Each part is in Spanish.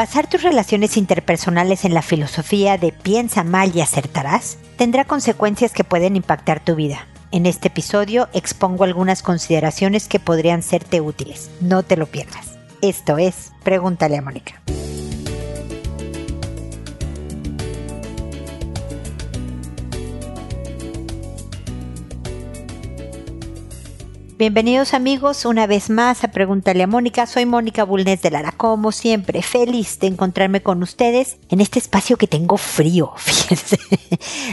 Basar tus relaciones interpersonales en la filosofía de piensa mal y acertarás tendrá consecuencias que pueden impactar tu vida. En este episodio expongo algunas consideraciones que podrían serte útiles. No te lo pierdas. Esto es Pregúntale a Mónica. Bienvenidos amigos una vez más a Pregúntale a Mónica. Soy Mónica Bulnes de Lara, como siempre, feliz de encontrarme con ustedes en este espacio que tengo frío. Fíjense,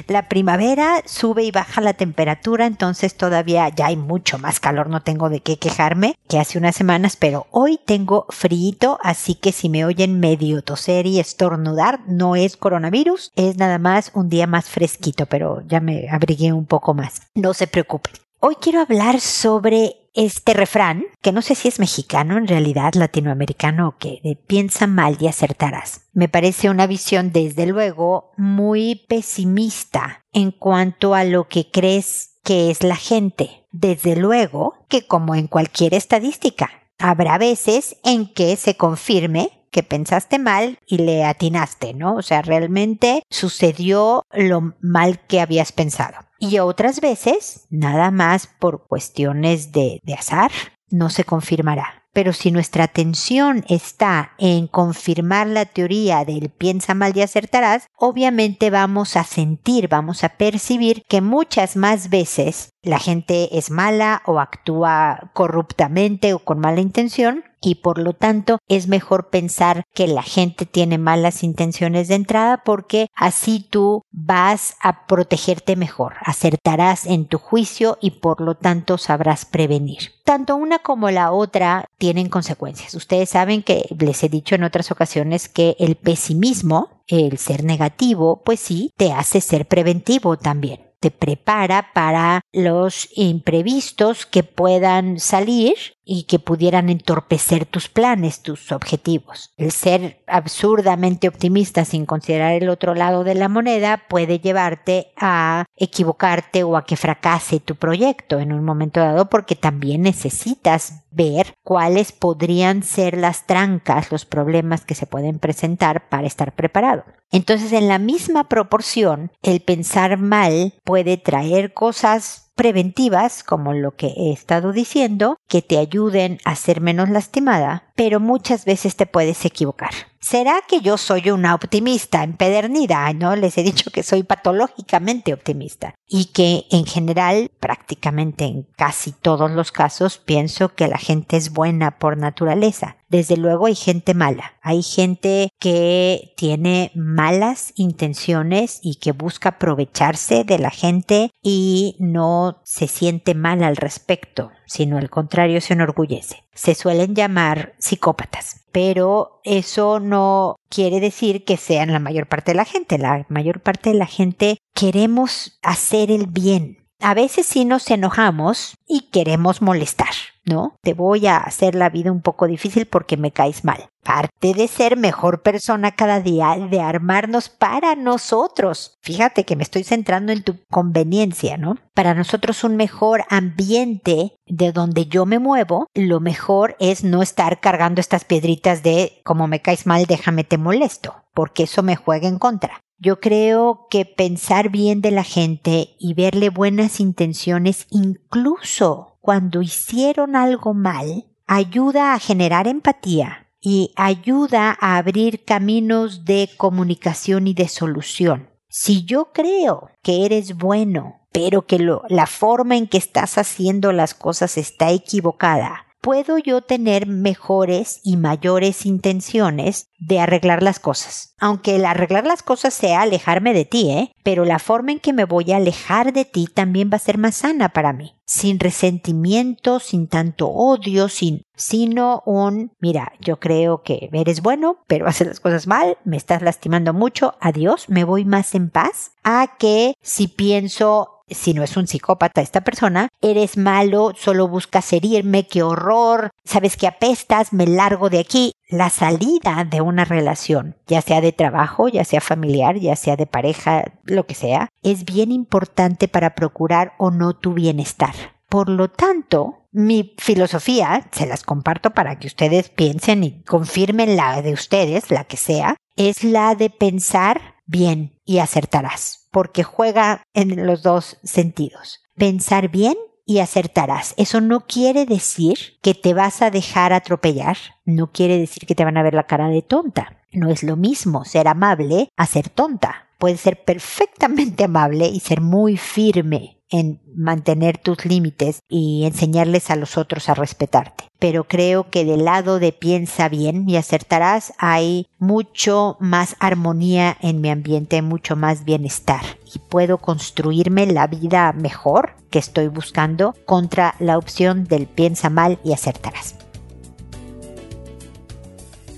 la primavera sube y baja la temperatura, entonces todavía ya hay mucho más calor, no tengo de qué quejarme que hace unas semanas, pero hoy tengo frío, así que si me oyen medio toser y estornudar, no es coronavirus, es nada más un día más fresquito, pero ya me abrigué un poco más. No se preocupen. Hoy quiero hablar sobre este refrán, que no sé si es mexicano, en realidad latinoamericano o qué, de piensa mal y acertarás. Me parece una visión, desde luego, muy pesimista en cuanto a lo que crees que es la gente. Desde luego que como en cualquier estadística, habrá veces en que se confirme que pensaste mal y le atinaste, ¿no? O sea, realmente sucedió lo mal que habías pensado. Y otras veces, nada más por cuestiones de, de azar, no se confirmará. Pero si nuestra atención está en confirmar la teoría del piensa mal y acertarás, obviamente vamos a sentir, vamos a percibir que muchas más veces la gente es mala o actúa corruptamente o con mala intención y por lo tanto es mejor pensar que la gente tiene malas intenciones de entrada porque así tú vas a protegerte mejor, acertarás en tu juicio y por lo tanto sabrás prevenir. Tanto una como la otra tienen consecuencias. Ustedes saben que les he dicho en otras ocasiones que el pesimismo, el ser negativo, pues sí, te hace ser preventivo también te prepara para los imprevistos que puedan salir y que pudieran entorpecer tus planes, tus objetivos. El ser absurdamente optimista sin considerar el otro lado de la moneda puede llevarte a equivocarte o a que fracase tu proyecto en un momento dado porque también necesitas ver cuáles podrían ser las trancas, los problemas que se pueden presentar para estar preparado. Entonces, en la misma proporción, el pensar mal puede traer cosas preventivas, como lo que he estado diciendo, que te ayuden a ser menos lastimada, pero muchas veces te puedes equivocar. ¿Será que yo soy una optimista empedernida? No, les he dicho que soy patológicamente optimista y que en general, prácticamente en casi todos los casos, pienso que la gente es buena por naturaleza. Desde luego hay gente mala, hay gente que tiene malas intenciones y que busca aprovecharse de la gente y no se siente mal al respecto sino al contrario se enorgullece. Se suelen llamar psicópatas, pero eso no quiere decir que sean la mayor parte de la gente. La mayor parte de la gente queremos hacer el bien. A veces sí nos enojamos y queremos molestar. ¿No? Te voy a hacer la vida un poco difícil porque me caes mal. Parte de ser mejor persona cada día, de armarnos para nosotros. Fíjate que me estoy centrando en tu conveniencia, ¿no? Para nosotros un mejor ambiente de donde yo me muevo, lo mejor es no estar cargando estas piedritas de como me caes mal, déjame te molesto, porque eso me juega en contra. Yo creo que pensar bien de la gente y verle buenas intenciones incluso cuando hicieron algo mal, ayuda a generar empatía y ayuda a abrir caminos de comunicación y de solución. Si yo creo que eres bueno, pero que la forma en que estás haciendo las cosas está equivocada, puedo yo tener mejores y mayores intenciones de arreglar las cosas. Aunque el arreglar las cosas sea alejarme de ti, ¿eh? Pero la forma en que me voy a alejar de ti también va a ser más sana para mí. Sin resentimiento, sin tanto odio, sin, sino un, mira, yo creo que eres bueno, pero haces las cosas mal, me estás lastimando mucho, adiós, me voy más en paz, a que si pienso si no es un psicópata esta persona, eres malo, solo buscas herirme, qué horror, sabes que apestas, me largo de aquí. La salida de una relación, ya sea de trabajo, ya sea familiar, ya sea de pareja, lo que sea, es bien importante para procurar o no tu bienestar. Por lo tanto, Mi filosofía, se las comparto para que ustedes piensen y confirmen la de ustedes, la que sea, es la de pensar bien y acertarás, porque juega en los dos sentidos. Pensar bien y acertarás. Eso no quiere decir que te vas a dejar atropellar, no quiere decir que te van a ver la cara de tonta. No es lo mismo ser amable a ser tonta. Puedes ser perfectamente amable y ser muy firme en mantener tus límites y enseñarles a los otros a respetarte. Pero creo que del lado de piensa bien y acertarás hay mucho más armonía en mi ambiente, mucho más bienestar y puedo construirme la vida mejor que estoy buscando contra la opción del piensa mal y acertarás.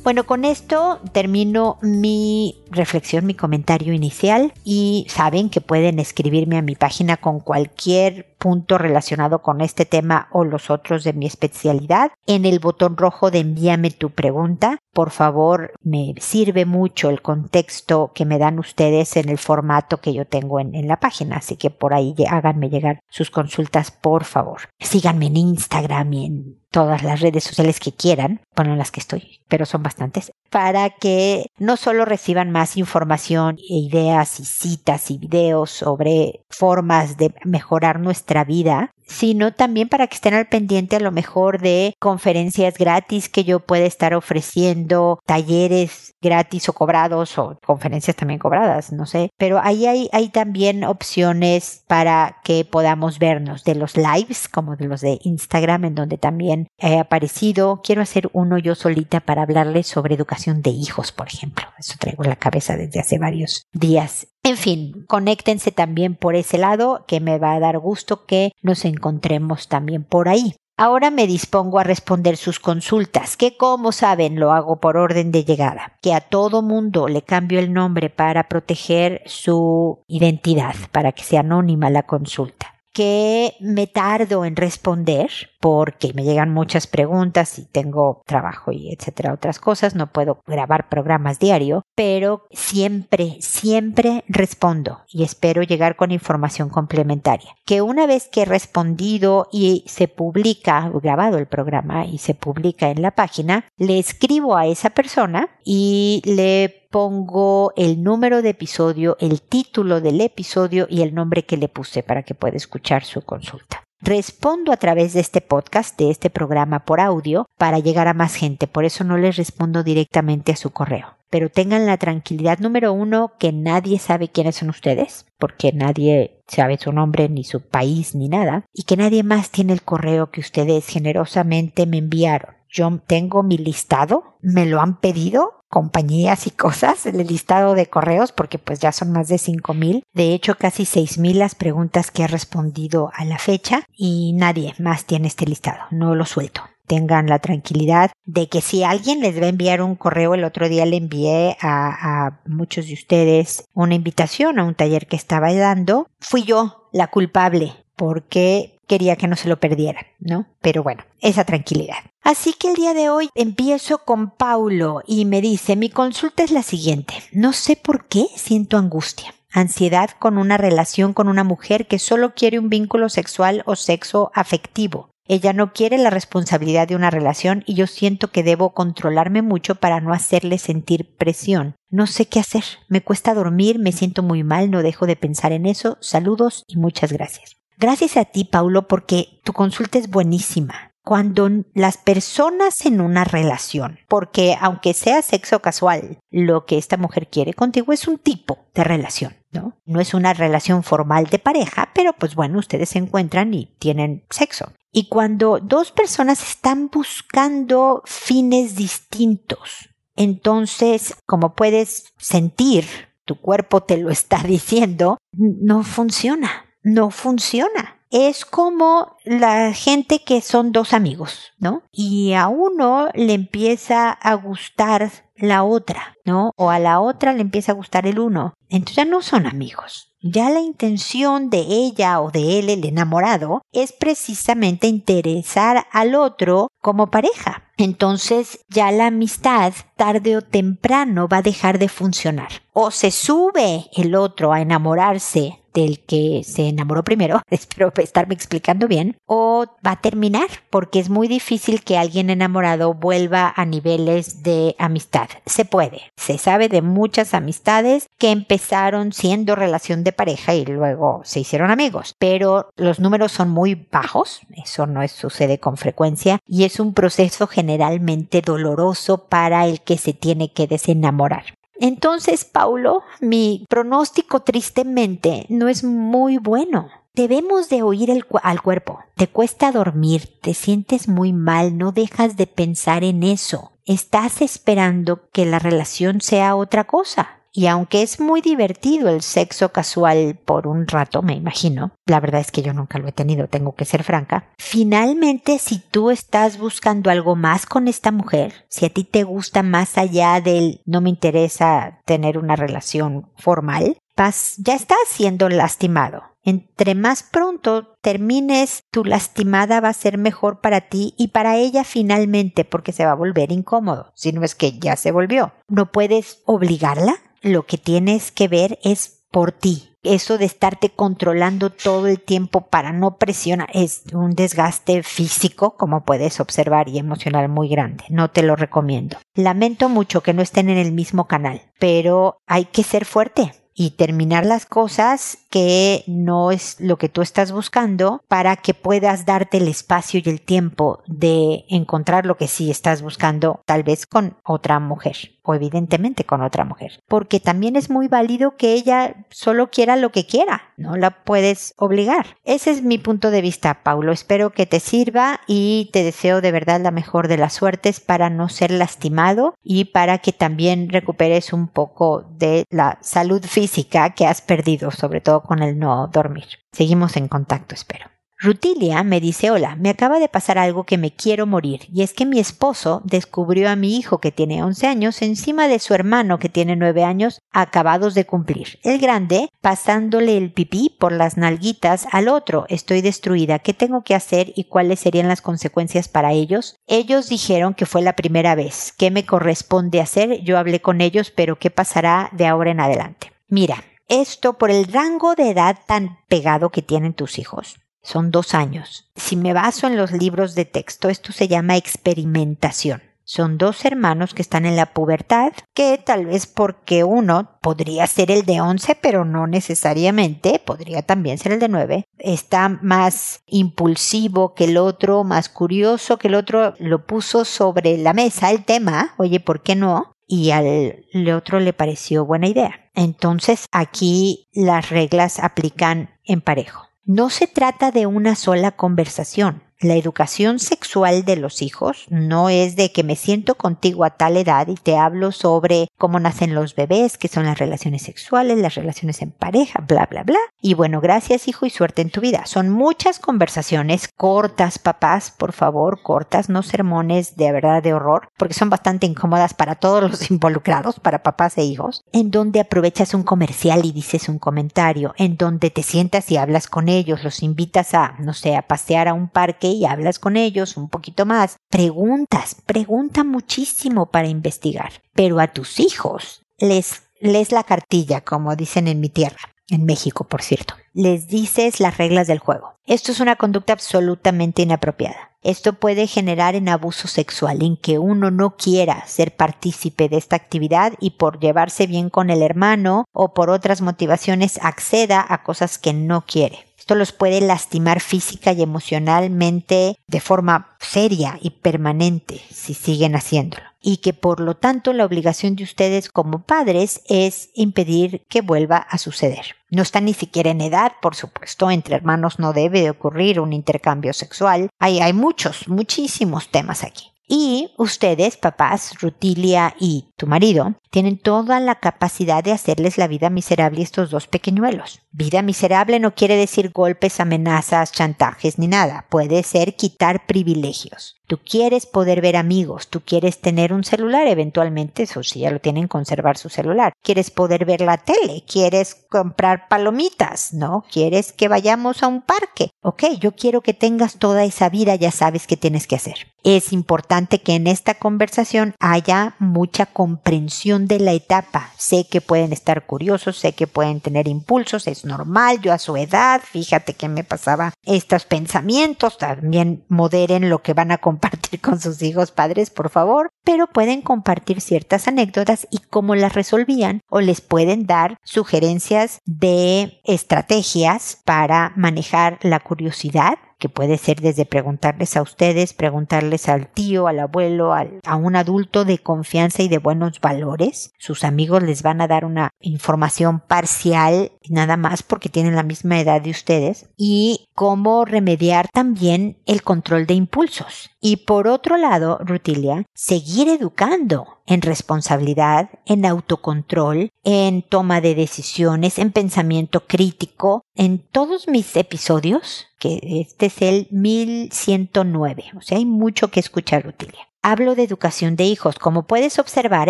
Bueno, con esto termino mi reflexión, mi comentario inicial y saben que pueden escribirme a mi página con cualquier punto relacionado con este tema o los otros de mi especialidad en el botón rojo de envíame tu pregunta. Por favor, me sirve mucho el contexto que me dan ustedes en el formato que yo tengo en, la página, así que por ahí háganme llegar sus consultas, por favor. Síganme en Instagram y en todas las redes sociales que quieran, bueno, en las que estoy, pero son bastantes, para que no solo reciban más información e ideas y citas y videos sobre formas de mejorar nuestra vida, sino también para que estén al pendiente a lo mejor de conferencias gratis que yo pueda estar ofreciendo, talleres gratis o cobrados o conferencias también cobradas, no sé. Pero ahí hay, también opciones para que podamos vernos de los lives como de los de Instagram en donde también he aparecido. Quiero hacer uno yo solita para hablarles sobre educación de hijos, por ejemplo. Eso traigo en la cabeza desde hace varios días. En fin, conéctense también por ese lado, que me va a dar gusto que nos encontremos también por ahí. Ahora me dispongo a responder sus consultas, que como saben lo hago por orden de llegada, que a todo mundo le cambio el nombre para proteger su identidad, para que sea anónima la consulta que me tardo en responder porque me llegan muchas preguntas y tengo trabajo y etcétera, otras cosas, no puedo grabar programas diario, pero siempre, siempre respondo y espero llegar con información complementaria. Que una vez que he respondido y se publica, grabado el programa y se publica en la página, le escribo a esa persona y le pongo el número de episodio, el título del episodio y el nombre que le puse para que pueda escuchar su consulta. Respondo a través de este podcast, de este programa por audio, para llegar a más gente, por eso no les respondo directamente a su correo. Pero tengan la tranquilidad número uno que nadie sabe quiénes son ustedes, porque nadie sabe su nombre, ni su país, ni nada, y que nadie más tiene el correo que ustedes generosamente me enviaron. Yo tengo mi listado, me lo han pedido compañías y cosas, el listado de correos, porque pues ya son más de cinco mil. De hecho, casi seis mil las preguntas que he respondido a la fecha y nadie más tiene este listado. No lo suelto tengan la tranquilidad de que si alguien les va a enviar un correo, el otro día le envié a, a, muchos de ustedes una invitación a un taller que estaba dando, fui yo la culpable porque quería que no se lo perdieran, ¿no? Pero bueno, esa tranquilidad. Así que el día de hoy empiezo con Paulo y me dice, mi consulta es la siguiente, no sé por qué siento angustia ansiedad con una relación con una mujer que solo quiere un vínculo sexual o sexo afectivo. Ella no quiere la responsabilidad de una relación y yo siento que debo controlarme mucho para no hacerle sentir presión. No sé qué hacer. Me cuesta dormir, me siento muy mal, no dejo de pensar en eso. Saludos y muchas gracias. Gracias a ti, Paulo, porque tu consulta es buenísima cuando las personas en una relación, porque aunque sea sexo casual, lo que esta mujer quiere contigo es un tipo de relación, ¿no? No es una relación formal de pareja, pero pues bueno, ustedes se encuentran y tienen sexo. Y cuando dos personas están buscando fines distintos, entonces, como puedes sentir, tu cuerpo te lo está diciendo, no funciona, no funciona es como la gente que son dos amigos, ¿no? Y a uno le empieza a gustar la otra, ¿no? O a la otra le empieza a gustar el uno. Entonces ya no son amigos. Ya la intención de ella o de él, el enamorado, es precisamente interesar al otro como pareja. Entonces ya la amistad tarde o temprano va a dejar de funcionar. O se sube el otro a enamorarse del que se enamoró primero, espero estarme explicando bien, o va a terminar, porque es muy difícil que alguien enamorado vuelva a niveles de amistad. Se puede, se sabe de muchas amistades que empezaron siendo relación de pareja y luego se hicieron amigos, pero los números son muy bajos, eso no sucede con frecuencia y es un proceso generalmente doloroso para el que se tiene que desenamorar. Entonces, Paulo, mi pronóstico tristemente no es muy bueno. Debemos de oír al cuerpo. Te cuesta dormir, te sientes muy mal, no dejas de pensar en eso. Estás esperando que la relación sea otra cosa. Y aunque es muy divertido el sexo casual por un rato, me imagino, la verdad es que yo nunca lo he tenido, tengo que ser franca, finalmente si tú estás buscando algo más con esta mujer, si a ti te gusta más allá del no me interesa tener una relación formal, vas, ya estás siendo lastimado. Entre más pronto termines tu lastimada va a ser mejor para ti y para ella finalmente porque se va a volver incómodo, si no es que ya se volvió. No puedes obligarla, lo que tienes que ver es por ti. Eso de estarte controlando todo el tiempo para no presionar es un desgaste físico, como puedes observar, y emocional muy grande. No te lo recomiendo. Lamento mucho que no estén en el mismo canal, pero hay que ser fuerte y terminar las cosas que no es lo que tú estás buscando para que puedas darte el espacio y el tiempo de encontrar lo que sí estás buscando, tal vez con otra mujer o evidentemente con otra mujer. Porque también es muy válido que ella solo quiera lo que quiera, no la puedes obligar. Ese es mi punto de vista, Paulo. Espero que te sirva y te deseo de verdad la mejor de las suertes para no ser lastimado y para que también recuperes un poco de la salud física que has perdido, sobre todo con el no dormir. Seguimos en contacto, espero. Rutilia me dice, hola, me acaba de pasar algo que me quiero morir, y es que mi esposo descubrió a mi hijo que tiene 11 años encima de su hermano que tiene 9 años acabados de cumplir. El grande pasándole el pipí por las nalguitas al otro. Estoy destruida. ¿Qué tengo que hacer y cuáles serían las consecuencias para ellos? Ellos dijeron que fue la primera vez. ¿Qué me corresponde hacer? Yo hablé con ellos, pero ¿qué pasará de ahora en adelante? Mira, esto por el rango de edad tan pegado que tienen tus hijos son dos años. Si me baso en los libros de texto, esto se llama experimentación. Son dos hermanos que están en la pubertad, que tal vez porque uno podría ser el de 11, pero no necesariamente, podría también ser el de 9, está más impulsivo que el otro, más curioso que el otro, lo puso sobre la mesa el tema, oye, ¿por qué no? y al otro le pareció buena idea. Entonces aquí las reglas aplican en parejo. No se trata de una sola conversación. La educación sexual de los hijos no es de que me siento contigo a tal edad y te hablo sobre cómo nacen los bebés, qué son las relaciones sexuales, las relaciones en pareja, bla, bla, bla. Y bueno, gracias hijo y suerte en tu vida. Son muchas conversaciones cortas, papás, por favor, cortas, no sermones de verdad de horror, porque son bastante incómodas para todos los involucrados, para papás e hijos, en donde aprovechas un comercial y dices un comentario, en donde te sientas y hablas con ellos, los invitas a, no sé, a pasear a un parque y hablas con ellos un poquito más, preguntas, pregunta muchísimo para investigar. Pero a tus hijos les lees la cartilla, como dicen en mi tierra, en México, por cierto. Les dices las reglas del juego. Esto es una conducta absolutamente inapropiada. Esto puede generar en abuso sexual, en que uno no quiera ser partícipe de esta actividad y por llevarse bien con el hermano o por otras motivaciones acceda a cosas que no quiere. Esto los puede lastimar física y emocionalmente de forma seria y permanente si siguen haciéndolo. Y que por lo tanto la obligación de ustedes como padres es impedir que vuelva a suceder. No está ni siquiera en edad, por supuesto, entre hermanos no debe de ocurrir un intercambio sexual. Hay, hay muchos, muchísimos temas aquí. Y ustedes, papás, Rutilia y tu marido, tienen toda la capacidad de hacerles la vida miserable a estos dos pequeñuelos. Vida miserable no quiere decir golpes, amenazas, chantajes ni nada. Puede ser quitar privilegios. Tú quieres poder ver amigos, tú quieres tener un celular, eventualmente, eso sí, ya lo tienen, conservar su celular. Quieres poder ver la tele, quieres comprar palomitas, ¿no? Quieres que vayamos a un parque. Ok, yo quiero que tengas toda esa vida, ya sabes qué tienes que hacer. Es importante que en esta conversación haya mucha comprensión de la etapa. Sé que pueden estar curiosos, sé que pueden tener impulsos, es normal, yo a su edad, fíjate que me pasaba estos pensamientos, también moderen lo que van a compartir con sus hijos padres, por favor, pero pueden compartir ciertas anécdotas y cómo las resolvían o les pueden dar sugerencias de estrategias para manejar la curiosidad que puede ser desde preguntarles a ustedes, preguntarles al tío, al abuelo, a un adulto de confianza y de buenos valores. Sus amigos les van a dar una información parcial, nada más porque tienen la misma edad de ustedes. Y cómo remediar también el control de impulsos. Y por otro lado, Rutilia, seguir educando en responsabilidad, en autocontrol, en toma de decisiones, en pensamiento crítico. En todos mis episodios, que este es el 1109, o sea, hay mucho que escuchar, Rutilia. Hablo de educación de hijos. Como puedes observar,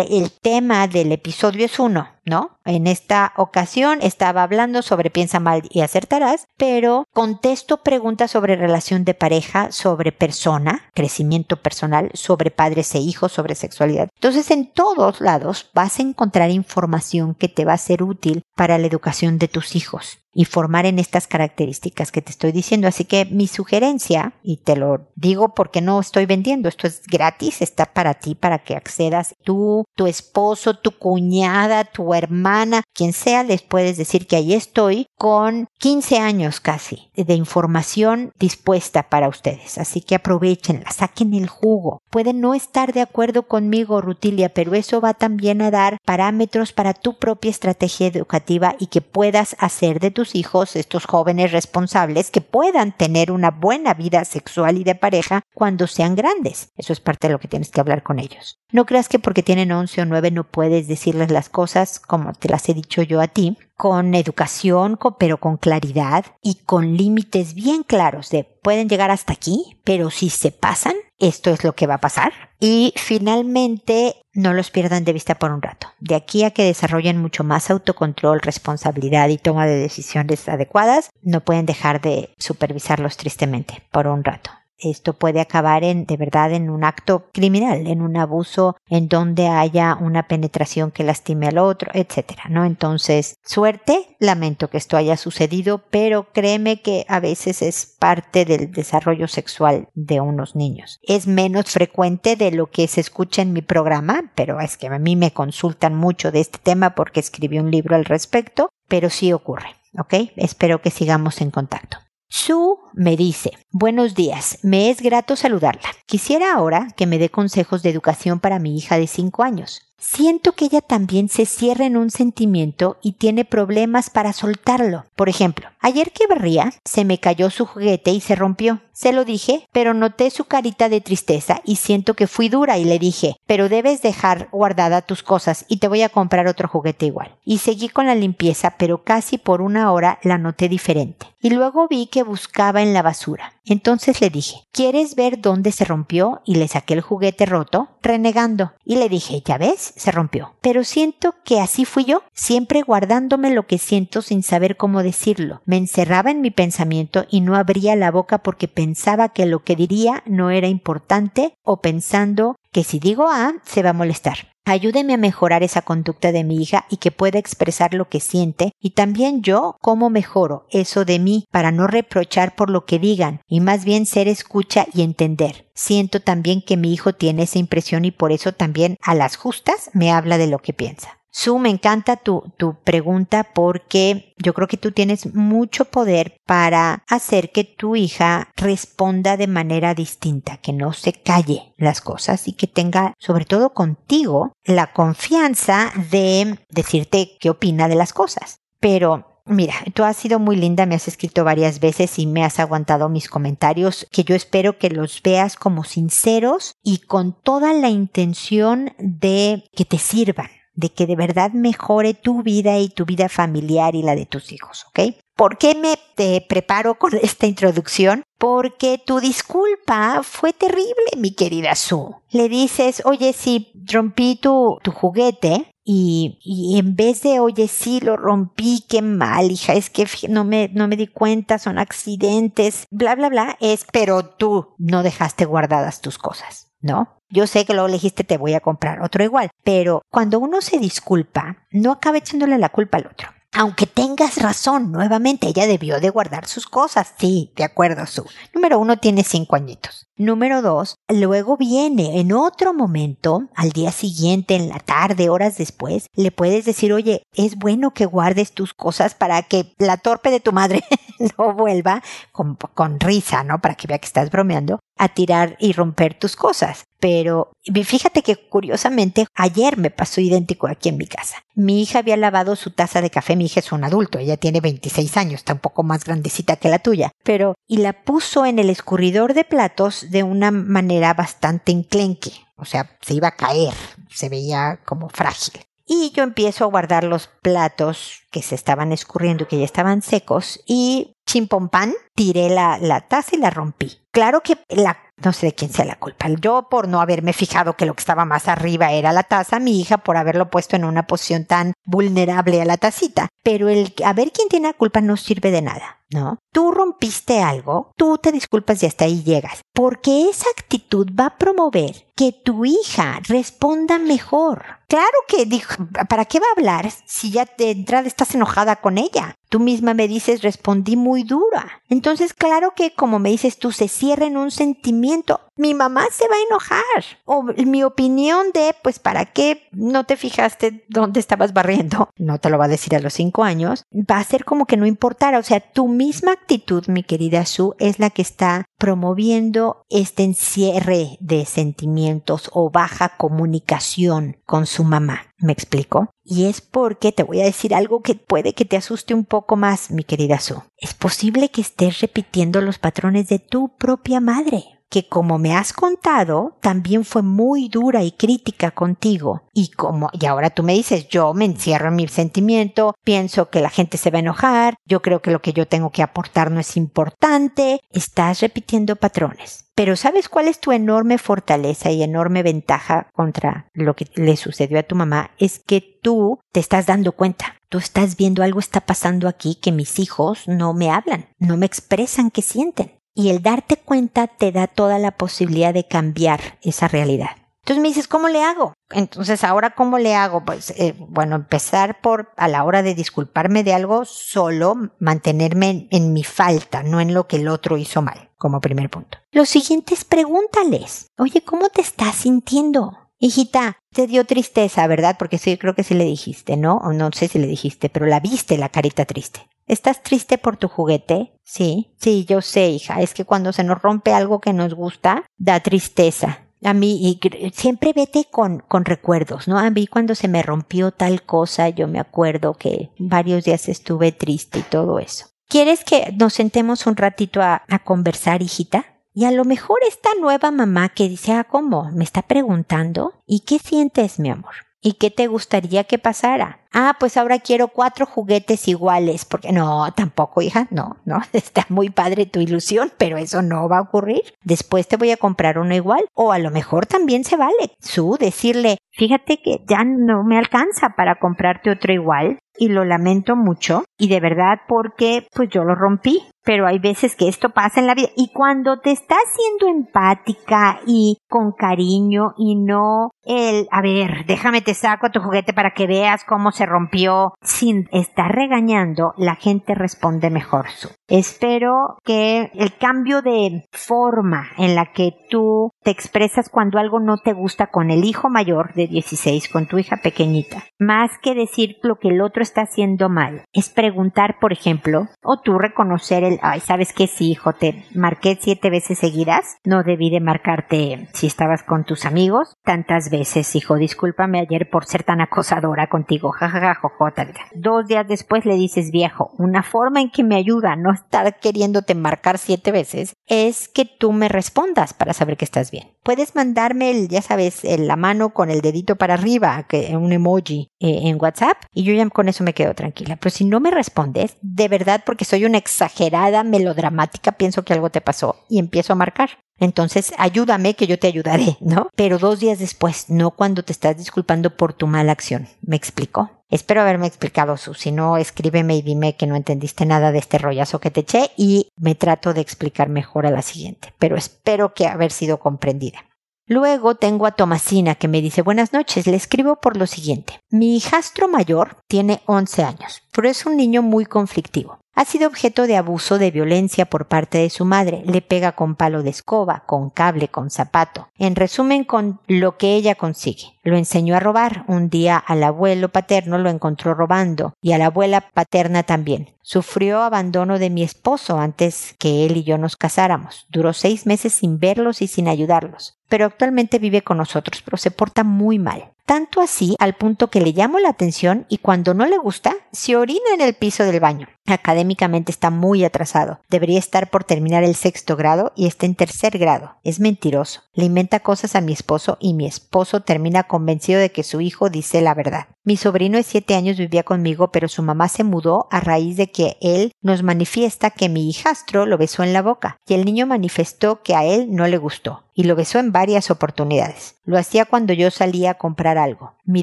el tema del episodio es uno, ¿no? En esta ocasión estaba hablando sobre piensa mal y acertarás, pero contesto preguntas sobre relación de pareja, sobre persona, crecimiento personal, sobre padres e hijos, sobre sexualidad. Entonces, en todos lados vas a encontrar información que te va a ser útil para la educación de tus hijos y formar en estas características que te estoy diciendo. Así que mi sugerencia, y te lo digo porque no estoy vendiendo, esto es gratis, está para ti, para que accedas tú, tu esposo, tu cuñada, tu hermana, quien sea, les puedes decir que ahí estoy con 15 años casi de información dispuesta para ustedes. Así que aprovechenla, saquen el jugo. Pueden no estar de acuerdo conmigo, Rutilia, pero eso va también a dar parámetros para tu propia estrategia educativa y que puedas hacer de tus hijos, estos jóvenes responsables, que puedan tener una buena vida sexual y de pareja cuando sean grandes. Eso es parte de lo que tienes que hablar con ellos. No creas que porque tienen 11 o 9 no puedes decirles las cosas como te las he dicho yo a ti, con educación, pero con claridad y con límites bien claros de pueden llegar hasta aquí, pero si se pasan, esto es lo que va a pasar. Y finalmente, no los pierdan de vista por un rato. De aquí a que desarrollen mucho más autocontrol, responsabilidad y toma de decisiones adecuadas, no pueden dejar de supervisarlos tristemente por un rato esto puede acabar en, de verdad, en un acto criminal, en un abuso en donde haya una penetración que lastime al otro, etcétera, ¿no? Entonces, suerte, lamento que esto haya sucedido, pero créeme que a veces es parte del desarrollo sexual de unos niños. Es menos frecuente de lo que se escucha en mi programa, pero es que a mí me consultan mucho de este tema porque escribí un libro al respecto, pero sí ocurre. ¿Ok? Espero que sigamos en contacto. Su me dice, buenos días, me es grato saludarla. Quisiera ahora que me dé consejos de educación para mi hija de 5 años. Siento que ella también se cierra en un sentimiento y tiene problemas para soltarlo. Por ejemplo, ayer que barría, se me cayó su juguete y se rompió. Se lo dije, pero noté su carita de tristeza y siento que fui dura y le dije, pero debes dejar guardada tus cosas y te voy a comprar otro juguete igual. Y seguí con la limpieza, pero casi por una hora la noté diferente. Y luego vi que buscaba en la basura. Entonces le dije, ¿quieres ver dónde se rompió? Y le saqué el juguete roto, renegando. Y le dije, ya ves, se rompió. Pero siento que así fui yo, siempre guardándome lo que siento sin saber cómo decirlo. Me encerraba en mi pensamiento y no abría la boca porque pensaba que lo que diría no era importante o pensando que si digo A se va a molestar. Ayúdeme a mejorar esa conducta de mi hija y que pueda expresar lo que siente y también yo cómo mejoro eso de mí para no reprochar por lo que digan y más bien ser escucha y entender. Siento también que mi hijo tiene esa impresión y por eso también a las justas me habla de lo que piensa. Su, me encanta tu, tu pregunta porque yo creo que tú tienes mucho poder para hacer que tu hija responda de manera distinta, que no se calle las cosas y que tenga, sobre todo contigo, la confianza de decirte qué opina de las cosas. Pero Mira, tú has sido muy linda, me has escrito varias veces y me has aguantado mis comentarios, que yo espero que los veas como sinceros y con toda la intención de que te sirvan de que de verdad mejore tu vida y tu vida familiar y la de tus hijos, ¿ok? ¿Por qué me te preparo con esta introducción? Porque tu disculpa fue terrible, mi querida Sue. Le dices, oye, si rompí tu, tu juguete, y, y, en vez de, oye, sí, lo rompí, qué mal, hija, es que no me, no me di cuenta, son accidentes, bla, bla, bla, es, pero tú no dejaste guardadas tus cosas, ¿no? Yo sé que luego le dijiste te voy a comprar otro igual, pero cuando uno se disculpa, no acaba echándole la culpa al otro. Aunque tengas razón, nuevamente ella debió de guardar sus cosas. Sí, de acuerdo, Su. Número uno tiene cinco añitos. Número dos, luego viene en otro momento, al día siguiente, en la tarde, horas después, le puedes decir, oye, es bueno que guardes tus cosas para que la torpe de tu madre no vuelva con, risa, ¿no? Para que vea que estás bromeando, a tirar y romper tus cosas. Pero fíjate que curiosamente ayer me pasó idéntico aquí en mi casa. Mi hija había lavado su taza de café, mi hija es un adulto, ella tiene 26 años, está un poco más grandecita que la tuya, pero y la puso en el escurridor de platos de una manera bastante enclenque, o sea, se iba a caer, se veía como frágil. Y yo empiezo a guardar los platos que se estaban escurriendo y que ya estaban secos y chimpompan, tiré la, la taza y la rompí. Claro que la no sé de quién sea la culpa. Yo por no haberme fijado que lo que estaba más arriba era la taza, mi hija por haberlo puesto en una posición tan vulnerable a la tacita. Pero el a ver quién tiene la culpa no sirve de nada, ¿no? Tú rompiste algo, tú te disculpas y hasta ahí llegas. Porque esa actitud va a promover que tu hija responda mejor. Claro que dijo, ¿para qué va a hablar si ya de entrada estás enojada con ella? Tú misma me dices, respondí muy dura. Entonces, claro que como me dices tú, se cierra en un sentimiento. Mi mamá se va a enojar. O mi opinión de, pues, ¿para qué no te fijaste dónde estabas barriendo? No te lo va a decir a los cinco años. Va a ser como que no importara. O sea, tu misma actitud, mi querida Sue, es la que está promoviendo este encierre de sentimientos o baja comunicación con su mamá. ¿Me explico? Y es porque te voy a decir algo que puede que te asuste un poco más, mi querida Sue. Es posible que estés repitiendo los patrones de tu propia madre que como me has contado, también fue muy dura y crítica contigo. Y como, y ahora tú me dices, yo me encierro en mi sentimiento, pienso que la gente se va a enojar, yo creo que lo que yo tengo que aportar no es importante, estás repitiendo patrones. Pero ¿sabes cuál es tu enorme fortaleza y enorme ventaja contra lo que le sucedió a tu mamá? Es que tú te estás dando cuenta. Tú estás viendo algo está pasando aquí que mis hijos no me hablan, no me expresan qué sienten. Y el darte cuenta te da toda la posibilidad de cambiar esa realidad. Entonces me dices, ¿cómo le hago? Entonces, ¿ahora cómo le hago? Pues, eh, bueno, empezar por, a la hora de disculparme de algo, solo mantenerme en, mi falta, no en lo que el otro hizo mal, como primer punto. Lo siguiente es pregúntales, oye, ¿cómo te estás sintiendo? Hijita, te dio tristeza, ¿verdad? Porque sí, creo que sí le dijiste, ¿no? O no sé si le dijiste, pero la viste la carita triste. ¿Estás triste por tu juguete? Sí, sí, yo sé, hija. Es que cuando se nos rompe algo que nos gusta, da tristeza. A mí, y siempre vete con, con recuerdos, ¿no? A mí cuando se me rompió tal cosa, yo me acuerdo que varios días estuve triste y todo eso. ¿Quieres que nos sentemos un ratito a, a conversar, hijita? Y a lo mejor esta nueva mamá que dice, ah, ¿cómo? Me está preguntando, ¿y qué sientes, mi amor? ¿Y qué te gustaría que pasara? Ah, pues ahora quiero cuatro juguetes iguales, porque no, tampoco, hija, no, no, está muy padre tu ilusión, pero eso no va a ocurrir. Después te voy a comprar uno igual, o a lo mejor también se vale. Su decirle, fíjate que ya no me alcanza para comprarte otro igual, y lo lamento mucho, y de verdad porque pues yo lo rompí, pero hay veces que esto pasa en la vida y cuando te estás siendo empática y con cariño y no el, a ver, déjame te saco tu juguete para que veas cómo se rompió sin estar regañando, la gente responde mejor. Espero que el cambio de forma en la que tú te expresas cuando algo no te gusta con el hijo mayor de 16, con tu hija pequeñita, más que decir lo que el otro está haciendo mal, es preguntar, por ejemplo, o tú reconocer el, ay, ¿sabes qué? Sí, hijo, te marqué siete veces seguidas, no debí de marcarte si estabas con tus amigos tantas veces, hijo, discúlpame ayer por ser tan acosadora contigo, jajaja, jojota. Dos días después le dices, viejo, una forma en que me ayuda a no estar queriéndote marcar siete veces es que tú me respondas para saber que estás bien. Puedes mandarme, el, ya sabes, la mano con el dedito para arriba, que un emoji eh, en WhatsApp, y yo ya con eso me quedo tranquila. Pero si no me respondes, de verdad, porque soy una exagerada melodramática, pienso que algo te pasó y empiezo a marcar. Entonces, ayúdame que yo te ayudaré, ¿no? Pero dos días después, no cuando te estás disculpando por tu mala acción. ¿Me explico? Espero haberme explicado, Su. Si no, escríbeme y dime que no entendiste nada de este rollazo que te eché y me trato de explicar mejor a la siguiente. Pero espero que haber sido comprendida. Luego tengo a Tomasina que me dice buenas noches, le escribo por lo siguiente. Mi hijastro mayor tiene 11 años, pero es un niño muy conflictivo. Ha sido objeto de abuso de violencia por parte de su madre. Le pega con palo de escoba, con cable, con zapato. En resumen, con lo que ella consigue. Lo enseñó a robar. Un día al abuelo paterno lo encontró robando y a la abuela paterna también. Sufrió abandono de mi esposo antes que él y yo nos casáramos. Duró seis meses sin verlos y sin ayudarlos. Pero actualmente vive con nosotros, pero se porta muy mal tanto así al punto que le llamo la atención y cuando no le gusta, se orina en el piso del baño. Académicamente está muy atrasado. Debería estar por terminar el sexto grado y está en tercer grado. Es mentiroso. Le inventa cosas a mi esposo y mi esposo termina convencido de que su hijo dice la verdad. Mi sobrino de siete años vivía conmigo, pero su mamá se mudó a raíz de que él nos manifiesta que mi hijastro lo besó en la boca y el niño manifestó que a él no le gustó y lo besó en varias oportunidades. Lo hacía cuando yo salía a comprar algo. Mi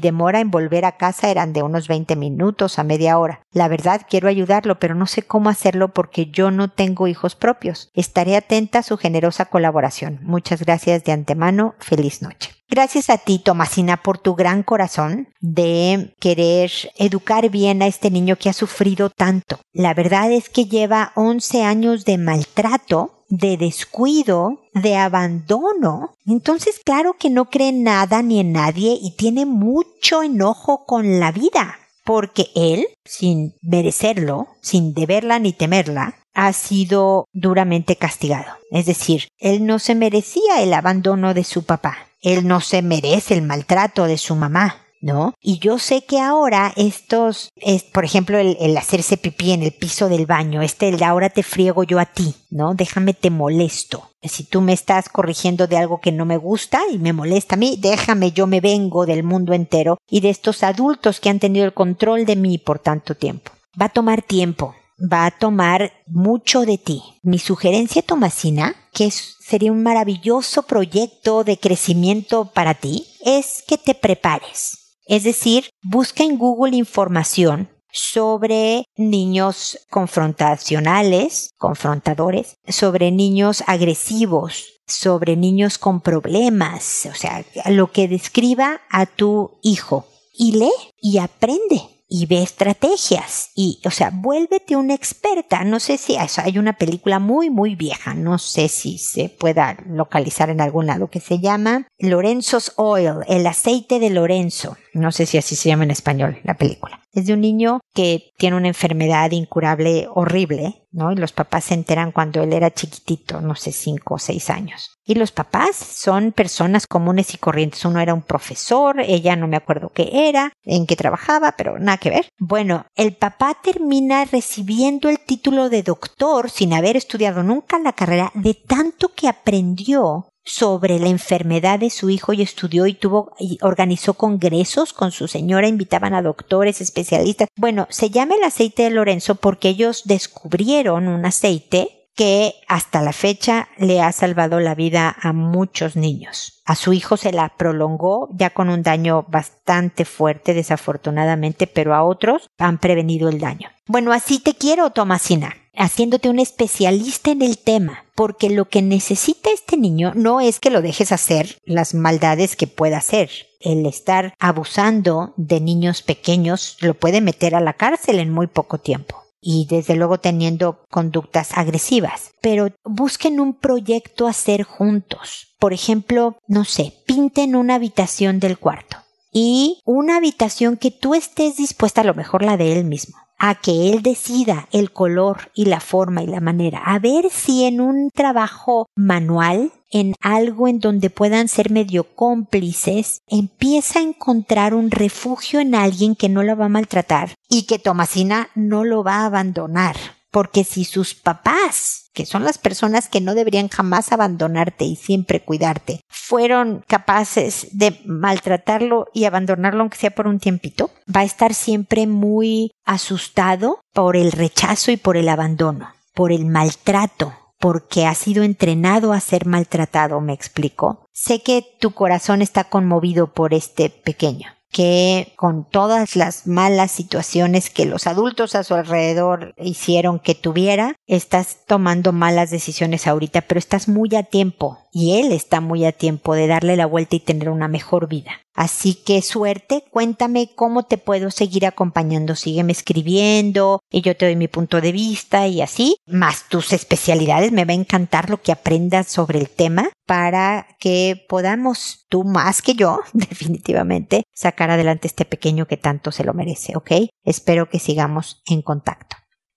demora en volver a casa eran de unos 20 minutos a media hora. La verdad quiero ayudarlo, pero no sé cómo hacerlo porque yo no tengo hijos propios. Estaré atenta a su generosa colaboración. Muchas gracias de antemano. Feliz noche. Gracias a ti, Tomasina, por tu gran corazón de querer educar bien a este niño que ha sufrido tanto. La verdad es que lleva 11 años de maltrato de descuido, de abandono, entonces claro que no cree nada ni en nadie y tiene mucho enojo con la vida, porque él, sin merecerlo, sin deberla ni temerla, ha sido duramente castigado. Es decir, él no se merecía el abandono de su papá, él no se merece el maltrato de su mamá, ¿no? Y yo sé que ahora estos, es, por ejemplo, el, hacerse pipí en el piso del baño, este, el de ahora te friego yo a ti, ¿no? Déjame te molesto. Si tú me estás corrigiendo de algo que no me gusta y me molesta a mí, déjame yo me vengo del mundo entero y de estos adultos que han tenido el control de mí por tanto tiempo. Va a tomar tiempo, va a tomar mucho de ti. Mi sugerencia, Tomasina, que sería un maravilloso proyecto de crecimiento para ti, es que te prepares. Es decir, busca en Google información sobre niños confrontacionales, confrontadores, sobre niños agresivos, sobre niños con problemas, o sea, lo que describa a tu hijo. Y lee y aprende y ve estrategias y, o sea, vuélvete una experta. No sé si hay una película muy, muy vieja, no sé si se pueda localizar en algún lado, que se llama Lorenzo's Oil, el aceite de Lorenzo. No sé si así se llama en español la película. Es de un niño que tiene una enfermedad incurable horrible, ¿no? Y los papás se enteran cuando él era chiquitito, no sé, cinco o seis años. Y los papás son personas comunes y corrientes. Uno era un profesor, ella no me acuerdo qué era, en qué trabajaba, pero nada que ver. Bueno, el papá termina recibiendo el título de doctor sin haber estudiado nunca la carrera de tanto que aprendió sobre la enfermedad de su hijo y estudió y tuvo y organizó congresos con su señora, invitaban a doctores, especialistas. Bueno, se llama el aceite de Lorenzo porque ellos descubrieron un aceite que hasta la fecha le ha salvado la vida a muchos niños. A su hijo se la prolongó ya con un daño bastante fuerte, desafortunadamente, pero a otros han prevenido el daño. Bueno, así te quiero, Tomasina haciéndote un especialista en el tema, porque lo que necesita este niño no es que lo dejes hacer las maldades que pueda hacer. El estar abusando de niños pequeños lo puede meter a la cárcel en muy poco tiempo y desde luego teniendo conductas agresivas. Pero busquen un proyecto a hacer juntos. Por ejemplo, no sé, pinten una habitación del cuarto y una habitación que tú estés dispuesta, a lo mejor la de él mismo, a que él decida el color y la forma y la manera, a ver si en un trabajo manual, en algo en donde puedan ser medio cómplices, empieza a encontrar un refugio en alguien que no la va a maltratar y que Tomasina no lo va a abandonar. Porque si sus papás, que son las personas que no deberían jamás abandonarte y siempre cuidarte, fueron capaces de maltratarlo y abandonarlo aunque sea por un tiempito, va a estar siempre muy asustado por el rechazo y por el abandono, por el maltrato, porque ha sido entrenado a ser maltratado, me explico. Sé que tu corazón está conmovido por este pequeño que con todas las malas situaciones que los adultos a su alrededor hicieron que tuviera, estás tomando malas decisiones ahorita, pero estás muy a tiempo y él está muy a tiempo de darle la vuelta y tener una mejor vida. Así que suerte, cuéntame cómo te puedo seguir acompañando. Sígueme escribiendo y yo te doy mi punto de vista y así, más tus especialidades. Me va a encantar lo que aprendas sobre el tema para que podamos, tú más que yo, definitivamente, sacar adelante este pequeño que tanto se lo merece, ¿ok? Espero que sigamos en contacto.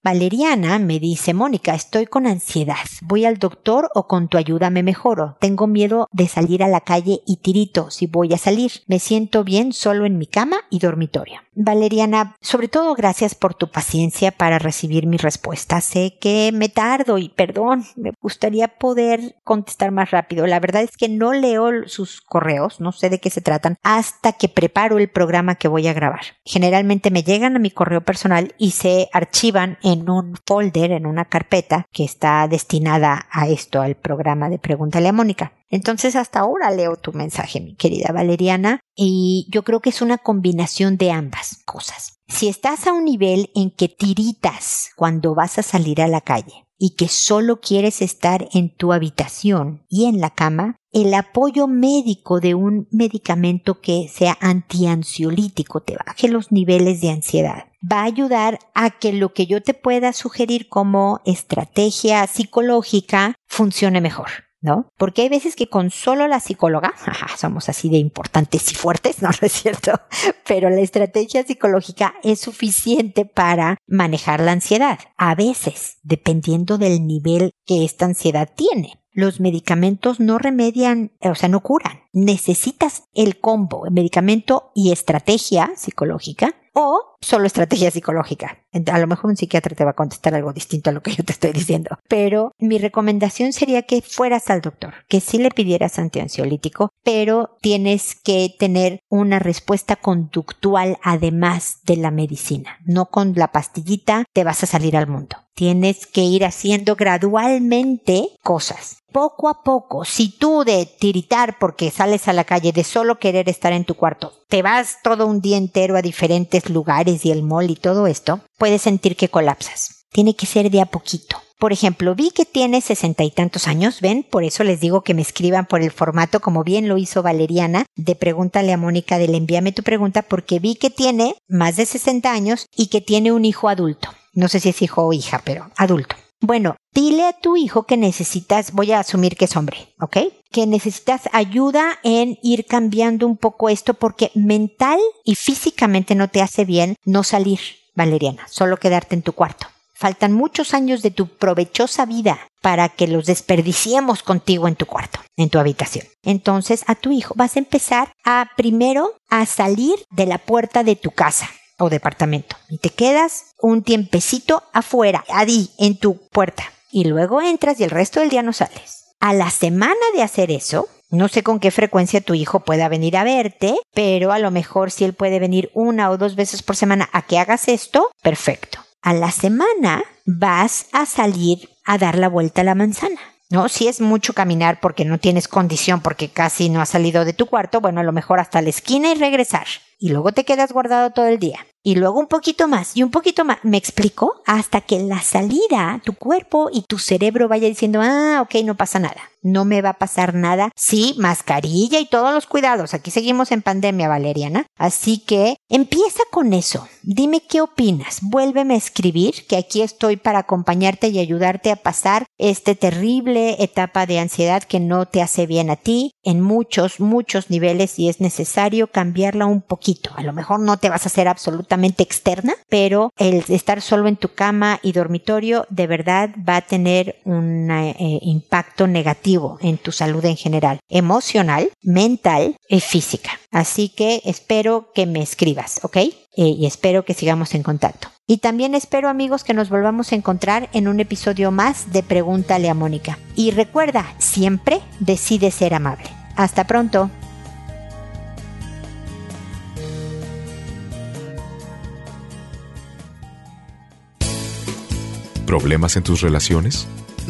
Valeriana me dice, Mónica, estoy con ansiedad. ¿Voy al doctor o con tu ayuda me mejoro? Tengo miedo de salir a la calle y tirito si voy a salir. Me siento bien solo en mi cama y dormitorio. Valeriana, sobre todo gracias por tu paciencia para recibir mi respuesta. Sé que me tardo y perdón, me gustaría poder contestar más rápido. La verdad es que no leo sus correos, no sé de qué se tratan, hasta que preparo el programa que voy a grabar. Generalmente me llegan a mi correo personal y se archivan en un folder, en una carpeta que está destinada a esto, al programa de Pregúntale a. Entonces hasta ahora leo tu mensaje, mi querida Valeriana, y yo creo que es una combinación de ambas cosas. Si estás a un nivel en que tiritas cuando vas a salir a la calle y que solo quieres estar en tu habitación y en la cama, el apoyo médico de un medicamento que sea antiansiolítico te baje los niveles de ansiedad. Va a ayudar a que lo que yo te pueda sugerir como estrategia psicológica funcione mejor. ¿No? Porque hay veces que con solo la psicóloga, somos así de importantes y fuertes, no, no es cierto, pero la estrategia psicológica es suficiente para manejar la ansiedad. A veces, dependiendo del nivel que esta ansiedad tiene. Los medicamentos no remedian, o sea, no curan. Necesitas el combo, medicamento y estrategia psicológica o solo estrategia psicológica. A lo mejor un psiquiatra te va a contestar algo distinto a lo que yo te estoy diciendo. Pero mi recomendación sería que fueras al doctor, que sí le pidieras antiansiolítico, pero tienes que tener una respuesta conductual además de la medicina. No con la pastillita te vas a salir al mundo. Tienes que ir haciendo gradualmente cosas poco a poco, si tú de tiritar porque sales a la calle, de solo querer estar en tu cuarto, te vas todo un día entero a diferentes lugares y el mall y todo esto, puedes sentir que colapsas. Tiene que ser de a poquito. Por ejemplo, vi que tiene sesenta y tantos años, ven, por eso les digo que me escriban por el formato como bien lo hizo Valeriana, de pregúntale a Mónica del envíame tu pregunta, porque vi que tiene más de 60 años y que tiene un hijo adulto. No sé si es hijo o hija, pero adulto. Bueno, dile a tu hijo que necesitas, voy a asumir que es hombre, ¿ok? Que necesitas ayuda en ir cambiando un poco esto porque mental y físicamente no te hace bien no salir, Valeriana, solo quedarte en tu cuarto. Faltan muchos años de tu provechosa vida para que los desperdiciemos contigo en tu cuarto, en tu habitación. Entonces a tu hijo vas a empezar a primero a salir de la puerta de tu casa o departamento y te quedas un tiempecito afuera, ahí, en tu puerta. Y luego entras y el resto del día no sales. A la semana de hacer eso, no sé con qué frecuencia tu hijo pueda venir a verte, pero a lo mejor si él puede venir una o dos veces por semana a que hagas esto, perfecto. A la semana vas a salir a dar la vuelta a la manzana. ¿no? Si es mucho caminar porque no tienes condición, porque casi no has salido de tu cuarto, bueno, a lo mejor hasta la esquina y regresar. Y luego te quedas guardado todo el día y luego un poquito más y un poquito más. ¿Me explico? Hasta que en la salida tu cuerpo y tu cerebro vaya diciendo, ah, ok, no pasa nada. No me va a pasar nada. Sí, mascarilla y todos los cuidados. Aquí seguimos en pandemia, Valeriana. Así que empieza con eso. Dime qué opinas. Vuélveme a escribir, que aquí estoy para acompañarte y ayudarte a pasar esta terrible etapa de ansiedad que no te hace bien a ti en muchos, muchos niveles y es necesario cambiarla un poquito. A lo mejor no te vas a hacer absolutamente externa, pero el estar solo en tu cama y dormitorio de verdad va a tener un eh, impacto negativo en tu salud en general, emocional, mental y física. Así que espero que me escribas, ¿ok? Eh, y espero que sigamos en contacto. Y también espero amigos que nos volvamos a encontrar en un episodio más de Pregúntale a Mónica. Y recuerda, siempre decide ser amable. Hasta pronto. ¿Problemas en tus relaciones?